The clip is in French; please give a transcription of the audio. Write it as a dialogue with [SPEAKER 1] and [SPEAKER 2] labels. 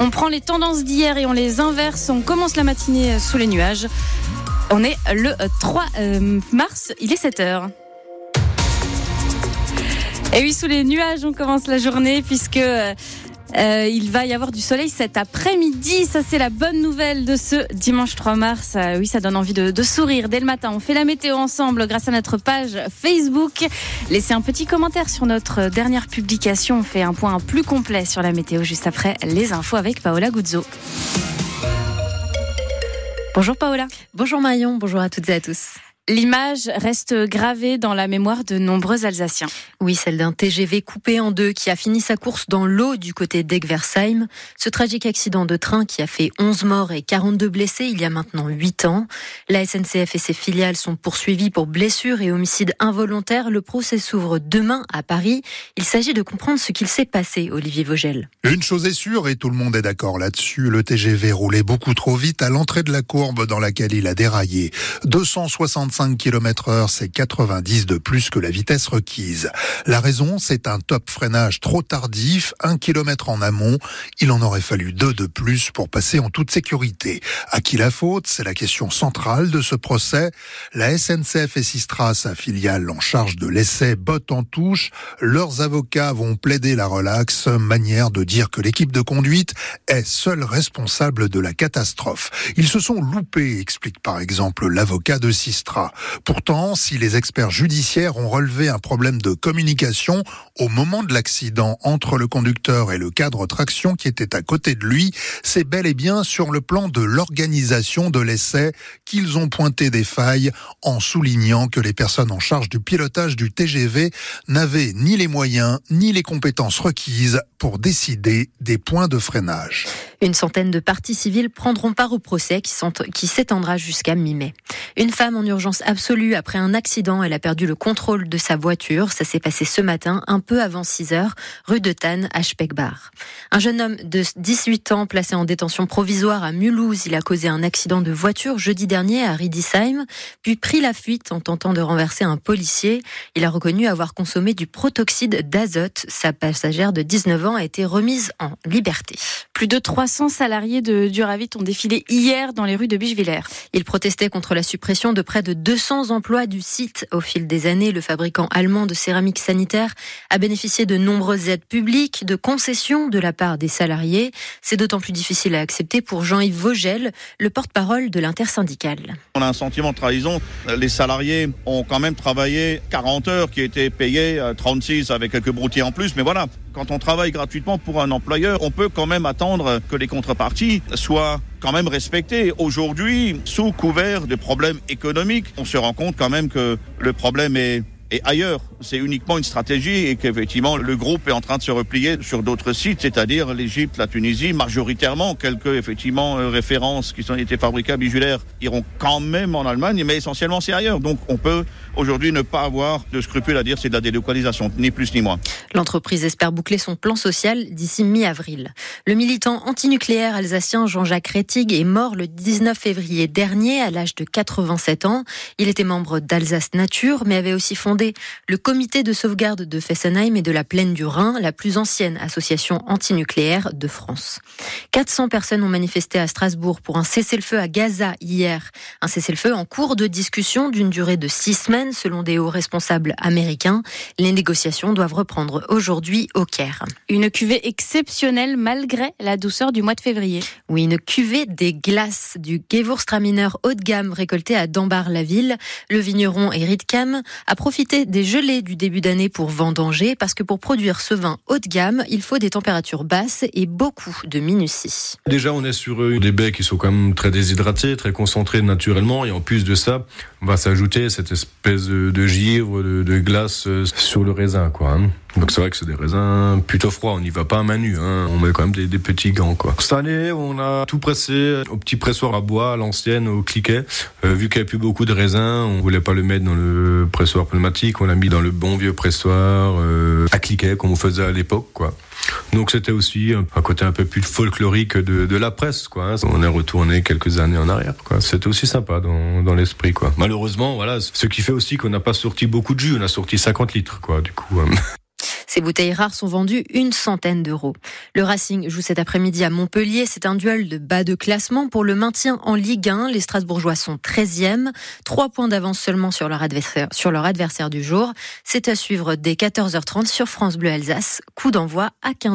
[SPEAKER 1] On prend les tendances d'hier et on les inverse. On commence la matinée sous les nuages. On est le 3 euh, mars, il est 7 heures. Et oui, sous les nuages, on commence la journée puisque euh, euh, il va y avoir du soleil cet après-midi. Ça, c'est la bonne nouvelle de ce dimanche 3 mars. oui, ça donne envie de, de, sourire dès le matin. On fait la météo ensemble grâce à notre page Facebook. Laissez un petit commentaire sur notre dernière publication. On fait un point plus complet sur la météo juste après les infos avec Paola Guzzo. Bonjour Paola.
[SPEAKER 2] Bonjour Marion, bonjour à toutes et à tous.
[SPEAKER 1] L'image reste gravée dans la mémoire de nombreux Alsaciens.
[SPEAKER 2] Oui, celle d'un TGV coupé en deux qui a fini sa course dans l'eau du côté d'Egversheim. Ce tragique accident de train qui a fait 11 morts et 42 blessés il y a maintenant 8 ans. La SNCF et ses filiales sont poursuivis pour blessures et homicides involontaires. Le procès s'ouvre demain à Paris. Il s'agit de comprendre ce qu'il s'est passé, Olivier Vogel.
[SPEAKER 3] Une chose est sûre, et tout le monde est d'accord là-dessus, le TGV roulait beaucoup trop vite à l'entrée de la courbe dans laquelle il a déraillé. 265 5 km heure, c'est 90 de plus que la vitesse requise. La raison, c'est un top freinage trop tardif, un kilomètre en amont. Il en aurait fallu deux de plus pour passer en toute sécurité. À qui la faute? C'est la question centrale de ce procès. La SNCF et Sistra, sa filiale en charge de l'essai, botte en touche. Leurs avocats vont plaider la relaxe, manière de dire que l'équipe de conduite est seule responsable de la catastrophe. Ils se sont loupés, explique par exemple l'avocat de Sistra. Pourtant, si les experts judiciaires ont relevé un problème de communication au moment de l'accident entre le conducteur et le cadre traction qui était à côté de lui, c'est bel et bien sur le plan de l'organisation de l'essai qu'ils ont pointé des failles en soulignant que les personnes en charge du pilotage du TGV n'avaient ni les moyens ni les compétences requises pour décider des points de freinage.
[SPEAKER 2] Une centaine de parties civiles prendront part au procès qui s'étendra jusqu'à mi-mai. Une femme en urgence absolue après un accident. Elle a perdu le contrôle de sa voiture. Ça s'est passé ce matin, un peu avant 6 heures, rue de Tannes, à Speckbar. Un jeune homme de 18 ans placé en détention provisoire à Mulhouse. Il a causé un accident de voiture jeudi dernier à Riedisheim, puis pris la fuite en tentant de renverser un policier. Il a reconnu avoir consommé du protoxyde d'azote. Sa passagère de 19 ans a été remise en liberté.
[SPEAKER 1] Plus de 300 salariés de Duravit ont défilé hier dans les rues de Bichevillers.
[SPEAKER 2] Ils protestaient contre la suppression de près de 200 emplois du site. Au fil des années, le fabricant allemand de céramique sanitaire a bénéficié de nombreuses aides publiques, de concessions de la part des salariés. C'est d'autant plus difficile à accepter pour Jean-Yves Vogel, le porte-parole de l'intersyndicale.
[SPEAKER 4] On a un sentiment de trahison. Les salariés ont quand même travaillé 40 heures qui étaient payées 36 avec quelques broutilles en plus, mais voilà. Quand on travaille gratuitement pour un employeur, on peut quand même attendre que les contreparties soient quand même respectées. Aujourd'hui, sous couvert de problèmes économiques, on se rend compte quand même que le problème est et ailleurs. C'est uniquement une stratégie et qu'effectivement le groupe est en train de se replier sur d'autres sites, c'est-à-dire l'Égypte, la Tunisie, majoritairement quelques effectivement euh, références qui sont été fabriquées à Bijulaire iront quand même en Allemagne, mais essentiellement c'est ailleurs. Donc on peut aujourd'hui ne pas avoir de scrupules à dire c'est de la délocalisation, ni plus ni moins.
[SPEAKER 2] L'entreprise espère boucler son plan social d'ici mi-avril. Le militant antinucléaire alsacien Jean-Jacques Rettig est mort le 19 février dernier à l'âge de 87 ans. Il était membre d'Alsace Nature, mais avait aussi fondé le comité de sauvegarde de Fessenheim et de la plaine du Rhin, la plus ancienne association antinucléaire de France. 400 personnes ont manifesté à Strasbourg pour un cessez-le-feu à Gaza hier. Un cessez-le-feu en cours de discussion d'une durée de six semaines selon des hauts responsables américains. Les négociations doivent reprendre aujourd'hui au Caire.
[SPEAKER 1] Une cuvée exceptionnelle malgré la douceur du mois de février.
[SPEAKER 2] Oui, une cuvée des glaces du Gewurztraminer haut de gamme récolté à Dambar-la-Ville. Le vigneron Eric Cam a profité des gelées du début d'année pour vendanger parce que pour produire ce vin haut de gamme, il faut des températures basses et beaucoup de minutie.
[SPEAKER 5] Déjà, on est sur euh, des baies qui sont quand même très déshydratés, très concentrés naturellement et en plus de ça, on va s'ajouter cette espèce de givre, de, glace euh, sur le raisin, quoi. Hein. Donc c'est vrai que c'est des raisins plutôt froids. On n'y va pas à main nue. Hein. On met quand même des, petits gants. Quoi. Cette année, on a tout pressé au petit pressoir à bois, à l'ancienne, au cliquet. Euh, vu qu'il n'y avait plus beaucoup de raisins, on voulait pas le mettre dans le pressoir pneumatique. On l'a mis dans le bon vieux pressoir euh, à cliquet, comme on faisait à l'époque. quoi. Donc c'était aussi un côté un peu plus folklorique de, de la presse, quoi. Hein. On est retourné quelques années en arrière, quoi. C'était aussi sympa dans, dans l'esprit, quoi. Malheureusement, voilà, ce qui fait aussi qu'on n'a pas sorti beaucoup de jus. On a sorti 50 litres, quoi, du coup. Hein.
[SPEAKER 2] Ces bouteilles rares sont vendues une centaine d'euros. Le Racing joue cet après-midi à Montpellier. C'est un duel de bas de classement pour le maintien en Ligue 1. Les Strasbourgeois sont 13e. Trois points d'avance seulement sur leur adversaire, sur leur adversaire du jour. C'est à suivre dès 14h30 sur France Bleu Alsace. Coup d'envoi à 15